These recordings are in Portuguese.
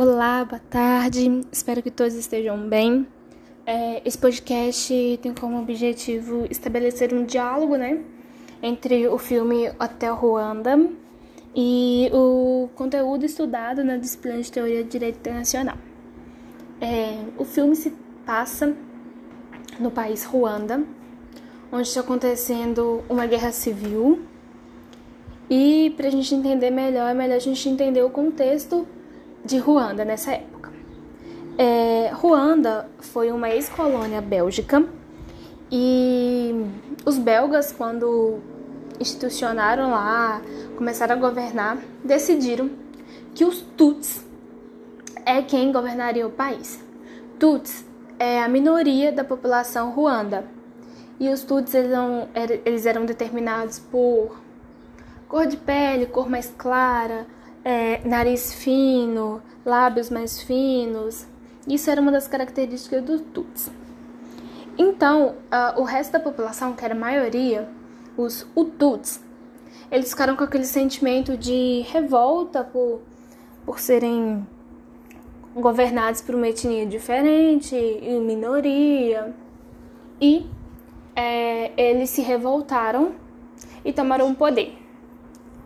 Olá, boa tarde. Espero que todos estejam bem. É, esse podcast tem como objetivo estabelecer um diálogo, né, entre o filme Hotel Ruanda e o conteúdo estudado na disciplina de Teoria de Direito Internacional. É, o filme se passa no país Ruanda, onde está acontecendo uma guerra civil. E para a gente entender melhor, é melhor a gente entender o contexto de Ruanda nessa época. É, Ruanda foi uma ex-colônia bélgica e os belgas, quando institucionaram lá, começaram a governar, decidiram que os Tuts é quem governaria o país. Tuts é a minoria da população ruanda. E os Tuts eram, eles eram determinados por cor de pele, cor mais clara, é, nariz fino, lábios mais finos. Isso era uma das características dos Tuts. Então, uh, o resto da população, que era a maioria, os Hututs, eles ficaram com aquele sentimento de revolta por, por serem governados por uma etnia diferente e minoria. E é, eles se revoltaram e tomaram o poder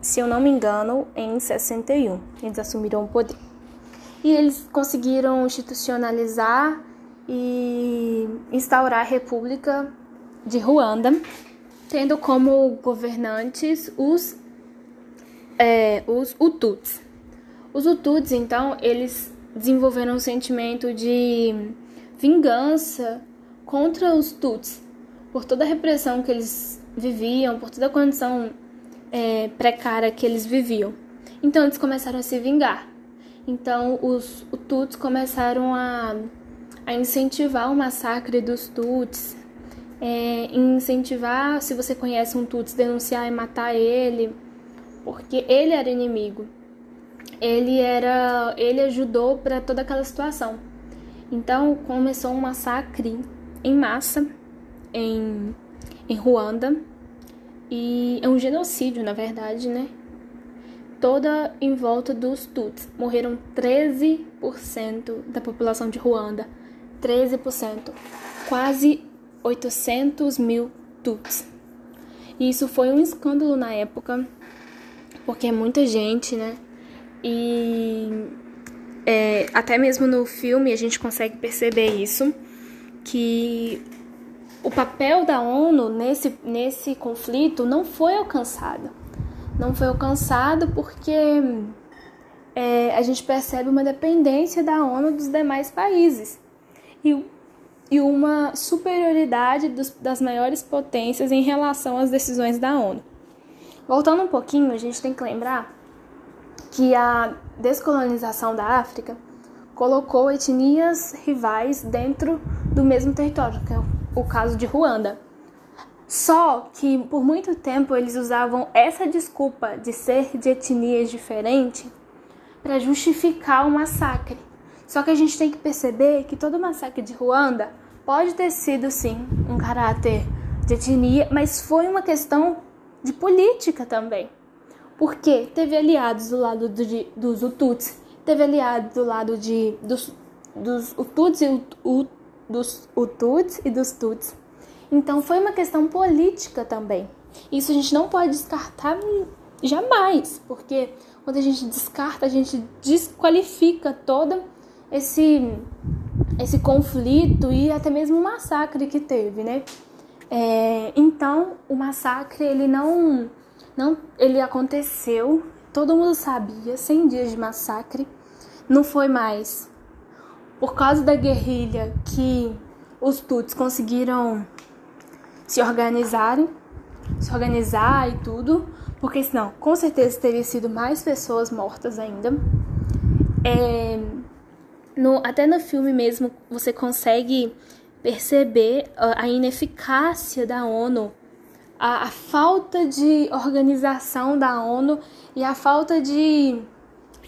se eu não me engano, em 61. Eles assumiram o poder. E eles conseguiram institucionalizar e instaurar a República de Ruanda, tendo como governantes os, é, os Hututs. Os Hututs, então, eles desenvolveram um sentimento de vingança contra os Tuts, por toda a repressão que eles viviam, por toda a condição é, precária que eles viviam. Então eles começaram a se vingar. Então os, Tuts começaram a, a incentivar o massacre dos Tuts, é, incentivar, se você conhece um Tuts, denunciar e matar ele, porque ele era inimigo. Ele era, ele ajudou para toda aquela situação. Então começou um massacre em massa em, em Ruanda e é um genocídio, na verdade, né? Toda em volta dos Tuts. Morreram 13% da população de Ruanda. 13%. Quase 800 mil Tuts. E isso foi um escândalo na época, porque é muita gente, né? E é, até mesmo no filme a gente consegue perceber isso, que o papel da ONU nesse, nesse conflito não foi alcançado. Não foi alcançado porque é, a gente percebe uma dependência da ONU dos demais países e, e uma superioridade dos, das maiores potências em relação às decisões da ONU. Voltando um pouquinho, a gente tem que lembrar que a descolonização da África colocou etnias rivais dentro do mesmo território, que é o caso de Ruanda. Só que por muito tempo eles usavam essa desculpa de ser de etnias diferentes para justificar o massacre. Só que a gente tem que perceber que todo o massacre de Ruanda pode ter sido sim um caráter de etnia, mas foi uma questão de política também. Porque teve aliados do lado de, dos Hutus, teve aliados do lado de, dos, dos Hutus e Hutus dos Hututs e dos Tuts. Então foi uma questão política também. Isso a gente não pode descartar jamais, porque quando a gente descarta, a gente desqualifica todo esse esse conflito e até mesmo o massacre que teve, né? É, então o massacre ele não não ele aconteceu, todo mundo sabia, 100 dias de massacre, não foi mais por causa da guerrilha que os Tuts conseguiram se organizarem, se organizar e tudo, porque senão com certeza teria sido mais pessoas mortas ainda. É, no, até no filme mesmo você consegue perceber a, a ineficácia da ONU, a, a, falta de organização da ONU e a falta de,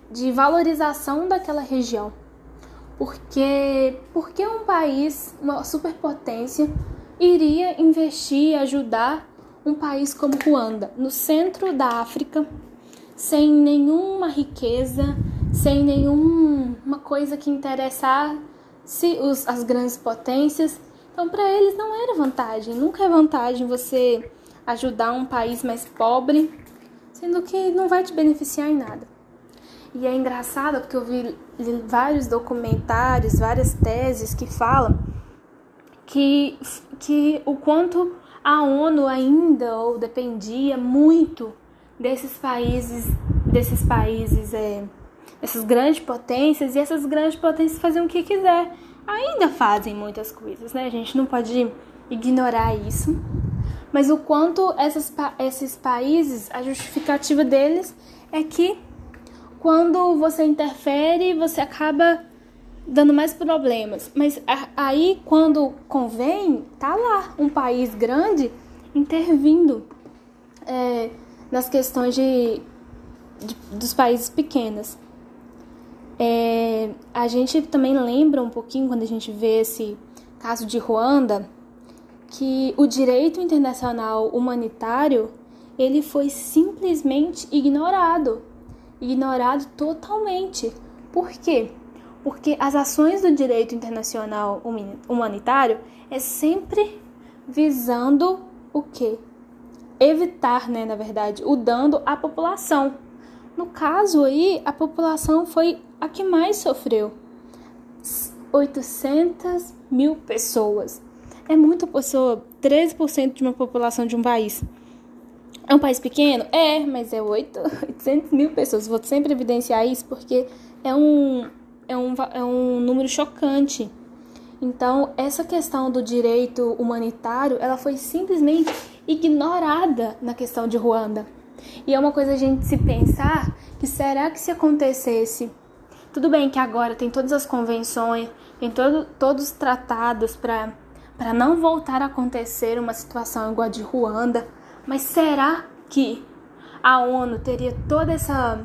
de valorização daquela região. Porque, porque um país, uma superpotência, iria investir e ajudar um país como Ruanda, no centro da África, sem nenhuma riqueza, sem nenhuma uma coisa que interessasse os, as grandes potências. Então, para eles não era vantagem. Nunca é vantagem você ajudar um país mais pobre, sendo que não vai te beneficiar em nada. E é engraçado porque eu vi vários documentários, várias teses que falam que, que o quanto a ONU ainda ou dependia muito desses países, desses países, é, essas grandes potências, e essas grandes potências faziam o que quiser. Ainda fazem muitas coisas, né? A gente não pode ignorar isso. Mas o quanto essas, esses países, a justificativa deles é que quando você interfere, você acaba dando mais problemas. Mas aí, quando convém, tá lá um país grande intervindo é, nas questões de, de, dos países pequenos. É, a gente também lembra um pouquinho, quando a gente vê esse caso de Ruanda, que o direito internacional humanitário ele foi simplesmente ignorado, ignorado totalmente. Por quê? Porque as ações do direito internacional humanitário é sempre visando o quê? Evitar, né, na verdade, o dano à população. No caso aí, a população foi a que mais sofreu. 800 mil pessoas. É muita pessoa, 13% de uma população de um país. É um país pequeno? É, mas é 8, 800 mil pessoas. Vou sempre evidenciar isso porque é um, é um, é um número chocante. Então, essa questão do direito humanitário, ela foi simplesmente ignorada na questão de Ruanda. E é uma coisa a gente se pensar que será que se acontecesse, tudo bem que agora tem todas as convenções, tem todo, todos os tratados para para não voltar a acontecer uma situação igual a de Ruanda, mas será que a ONU teria toda essa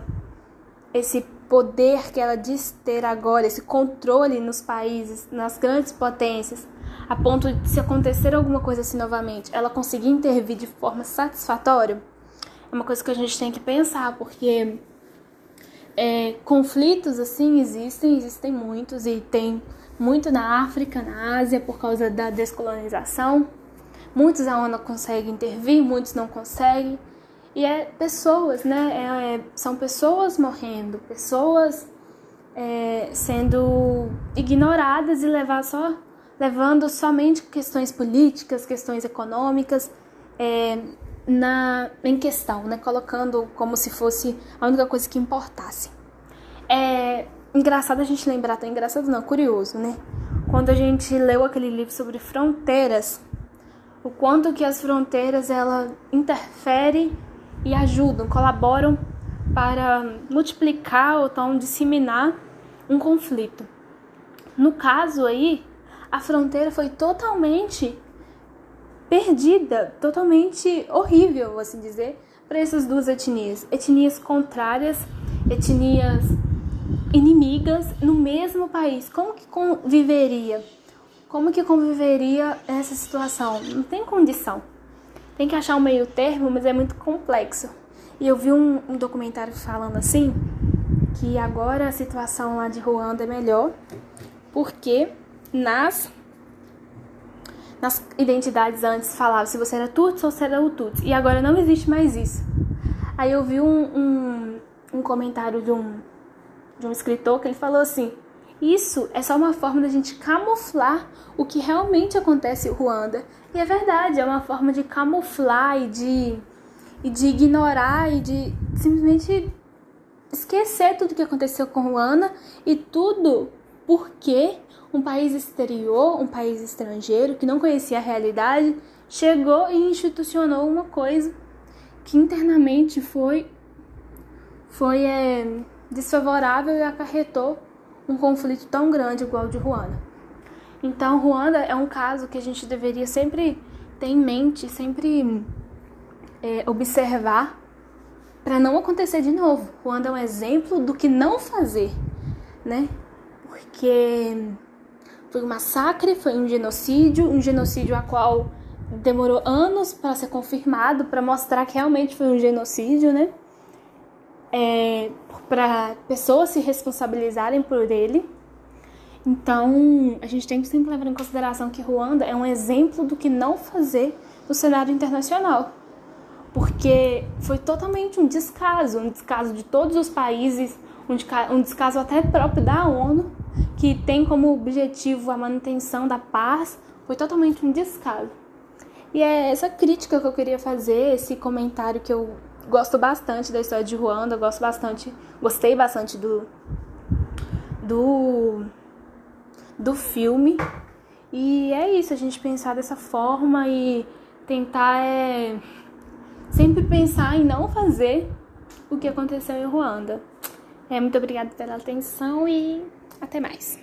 esse poder que ela diz ter agora, esse controle nos países, nas grandes potências, a ponto de se acontecer alguma coisa assim novamente, ela conseguir intervir de forma satisfatória? É uma coisa que a gente tem que pensar, porque é, conflitos assim existem, existem muitos e tem muito na África, na Ásia, por causa da descolonização. Muitos a ONU consegue intervir, muitos não conseguem. E é pessoas, né? É, é, são pessoas morrendo, pessoas é, sendo ignoradas e levar só, levando somente questões políticas, questões econômicas é, na, em questão, né? Colocando como se fosse a única coisa que importasse. É engraçado a gente lembrar, tão engraçado não, curioso, né? Quando a gente leu aquele livro sobre fronteiras, o quanto que as fronteiras ela interfere e ajudam, colaboram para multiplicar ou então disseminar um conflito. No caso aí, a fronteira foi totalmente perdida, totalmente horrível, assim dizer, para essas duas etnias, etnias contrárias, etnias inimigas no mesmo país. Como que conviveria? Como que conviveria essa situação? Não tem condição. Tem que achar um meio termo, mas é muito complexo. E eu vi um, um documentário falando assim, que agora a situação lá de Ruanda é melhor, porque nas nas identidades antes falava se você era Tutsi ou se era Tutsi. E agora não existe mais isso. Aí eu vi um, um, um comentário de um, de um escritor que ele falou assim: Isso é só uma forma da gente camuflar o que realmente acontece em Ruanda. E é verdade, é uma forma de camuflar e de, e de ignorar e de simplesmente esquecer tudo que aconteceu com Ruanda e tudo porque um país exterior, um país estrangeiro que não conhecia a realidade, chegou e institucionou uma coisa que internamente foi foi é, desfavorável e acarretou um conflito tão grande igual o de Ruanda. Então, Ruanda é um caso que a gente deveria sempre ter em mente, sempre é, observar para não acontecer de novo. Ruanda é um exemplo do que não fazer, né? Porque foi um massacre, foi um genocídio, um genocídio a qual demorou anos para ser confirmado, para mostrar que realmente foi um genocídio, né? É, para pessoas se responsabilizarem por ele. Então, a gente tem que sempre levar em consideração que Ruanda é um exemplo do que não fazer no cenário internacional. Porque foi totalmente um descaso, um descaso de todos os países, um descaso até próprio da ONU, que tem como objetivo a manutenção da paz, foi totalmente um descaso. E é essa crítica que eu queria fazer, esse comentário que eu gosto bastante da história de Ruanda, gosto bastante, gostei bastante do do do filme. E é isso, a gente pensar dessa forma e tentar é, sempre pensar em não fazer o que aconteceu em Ruanda. É, muito obrigada pela atenção e até mais.